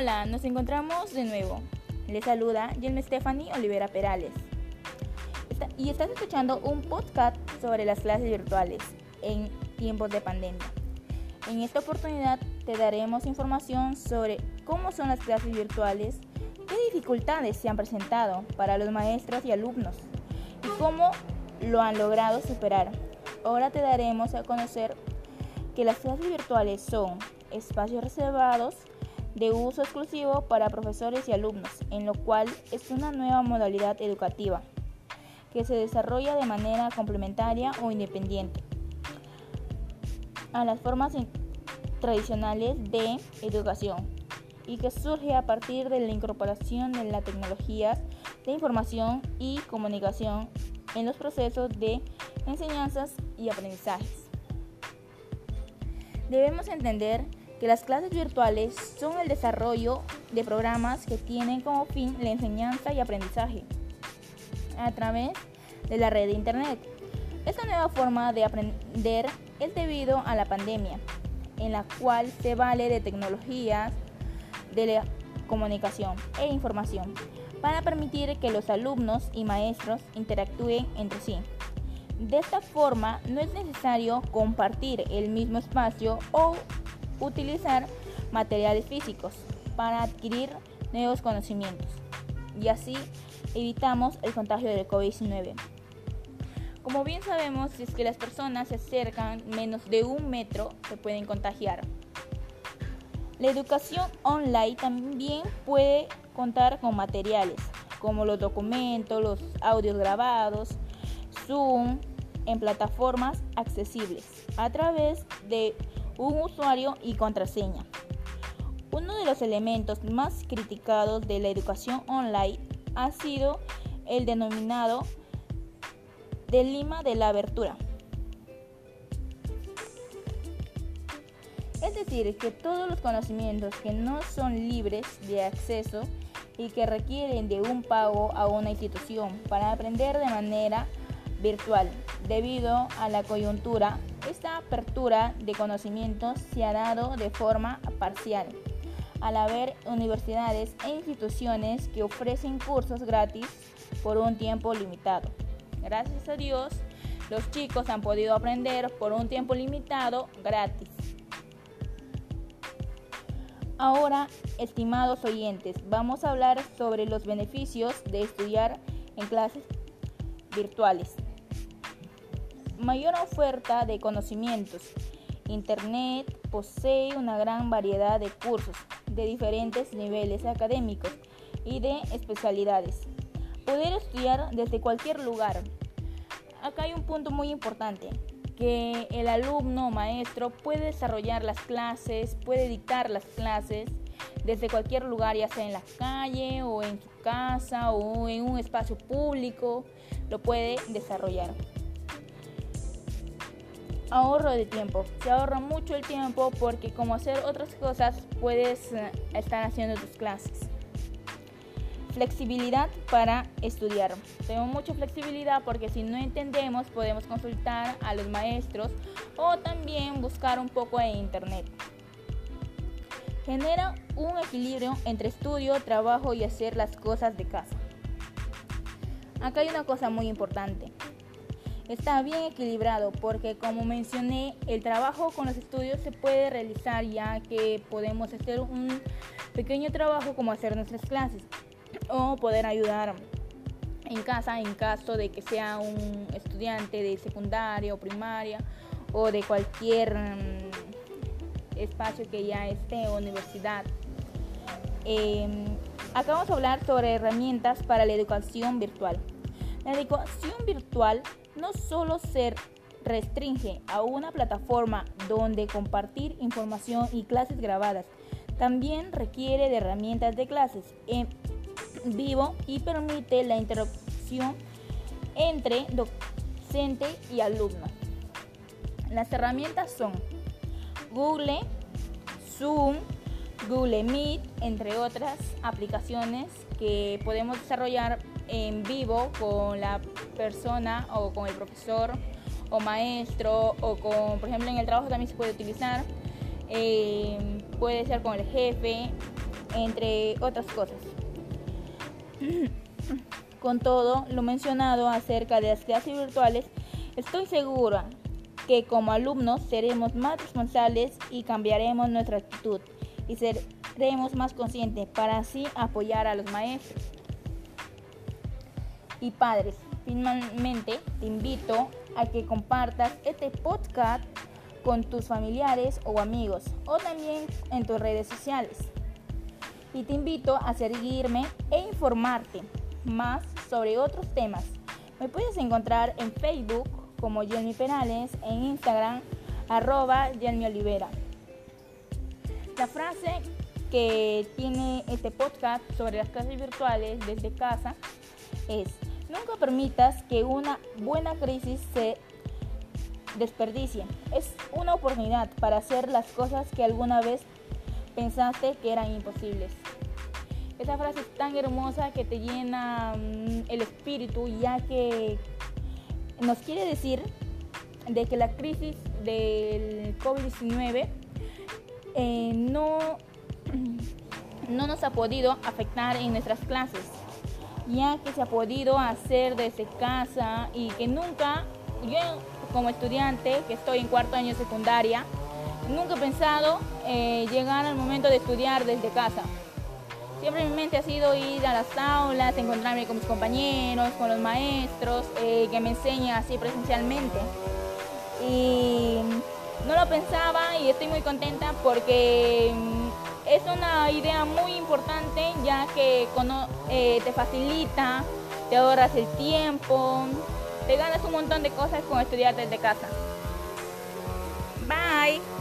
Hola, nos encontramos de nuevo. Les saluda Yelme Stephanie Olivera Perales. y estás escuchando un podcast sobre las clases virtuales en tiempos de pandemia. En esta oportunidad te daremos información sobre cómo son las clases virtuales, qué dificultades se han presentado para los maestros y alumnos y cómo lo han logrado superar. Ahora te daremos a conocer que las clases virtuales son espacios reservados de uso exclusivo para profesores y alumnos, en lo cual es una nueva modalidad educativa que se desarrolla de manera complementaria o independiente a las formas tradicionales de educación y que surge a partir de la incorporación de la tecnología de información y comunicación en los procesos de enseñanzas y aprendizajes. Debemos entender que las clases virtuales son el desarrollo de programas que tienen como fin la enseñanza y aprendizaje a través de la red de Internet. Esta nueva forma de aprender es debido a la pandemia, en la cual se vale de tecnologías de la comunicación e información para permitir que los alumnos y maestros interactúen entre sí. De esta forma no es necesario compartir el mismo espacio o utilizar materiales físicos para adquirir nuevos conocimientos y así evitamos el contagio del COVID-19. Como bien sabemos, si es que las personas se acercan menos de un metro, se pueden contagiar. La educación online también puede contar con materiales como los documentos, los audios grabados, Zoom, en plataformas accesibles a través de un usuario y contraseña. Uno de los elementos más criticados de la educación online ha sido el denominado de lima de la abertura. Es decir, que todos los conocimientos que no son libres de acceso y que requieren de un pago a una institución para aprender de manera virtual. Debido a la coyuntura, esta apertura de conocimientos se ha dado de forma parcial, al haber universidades e instituciones que ofrecen cursos gratis por un tiempo limitado. Gracias a Dios, los chicos han podido aprender por un tiempo limitado gratis. Ahora, estimados oyentes, vamos a hablar sobre los beneficios de estudiar en clases virtuales mayor oferta de conocimientos. Internet posee una gran variedad de cursos de diferentes niveles académicos y de especialidades. Poder estudiar desde cualquier lugar. Acá hay un punto muy importante, que el alumno maestro puede desarrollar las clases, puede dictar las clases desde cualquier lugar, ya sea en la calle o en su casa o en un espacio público, lo puede desarrollar. Ahorro de tiempo. Se ahorra mucho el tiempo porque como hacer otras cosas puedes eh, estar haciendo tus clases. Flexibilidad para estudiar. Tenemos mucha flexibilidad porque si no entendemos podemos consultar a los maestros o también buscar un poco en internet. Genera un equilibrio entre estudio, trabajo y hacer las cosas de casa. Acá hay una cosa muy importante está bien equilibrado porque como mencioné, el trabajo con los estudios se puede realizar ya que podemos hacer un pequeño trabajo como hacer nuestras clases o poder ayudar en casa en caso de que sea un estudiante de secundaria o primaria o de cualquier mm, espacio que ya esté o universidad. Em, acá vamos a hablar sobre herramientas para la educación virtual. La educación virtual no solo se restringe a una plataforma donde compartir información y clases grabadas, también requiere de herramientas de clases en vivo y permite la interacción entre docente y alumno. Las herramientas son Google, Zoom, Google Meet, entre otras aplicaciones que podemos desarrollar en vivo con la persona o con el profesor o maestro o con, por ejemplo, en el trabajo también se puede utilizar. Eh, puede ser con el jefe entre otras cosas. Con todo lo mencionado acerca de las clases virtuales, estoy segura que como alumnos seremos más responsables y cambiaremos nuestra actitud y seremos más conscientes para así apoyar a los maestros. Y padres, finalmente te invito a que compartas este podcast con tus familiares o amigos o también en tus redes sociales. Y te invito a seguirme e informarte más sobre otros temas. Me puedes encontrar en Facebook como Jenny Perales, en Instagram arroba Jenny Olivera. La frase que tiene este podcast sobre las clases virtuales desde casa es, nunca permitas que una buena crisis se desperdicie. Es una oportunidad para hacer las cosas que alguna vez pensaste que eran imposibles. Esa frase es tan hermosa que te llena mm, el espíritu ya que nos quiere decir de que la crisis del COVID-19 eh, no, no nos ha podido afectar en nuestras clases, ya que se ha podido hacer desde casa y que nunca, yo como estudiante que estoy en cuarto año de secundaria, nunca he pensado eh, llegar al momento de estudiar desde casa. Siempre mi mente ha sido ir a las aulas, encontrarme con mis compañeros, con los maestros, eh, que me enseñen así presencialmente. Y no lo pensaba y estoy muy contenta porque mm, es una idea muy importante ya que eh, te facilita, te ahorras el tiempo, te ganas un montón de cosas con estudiar desde casa. Bye.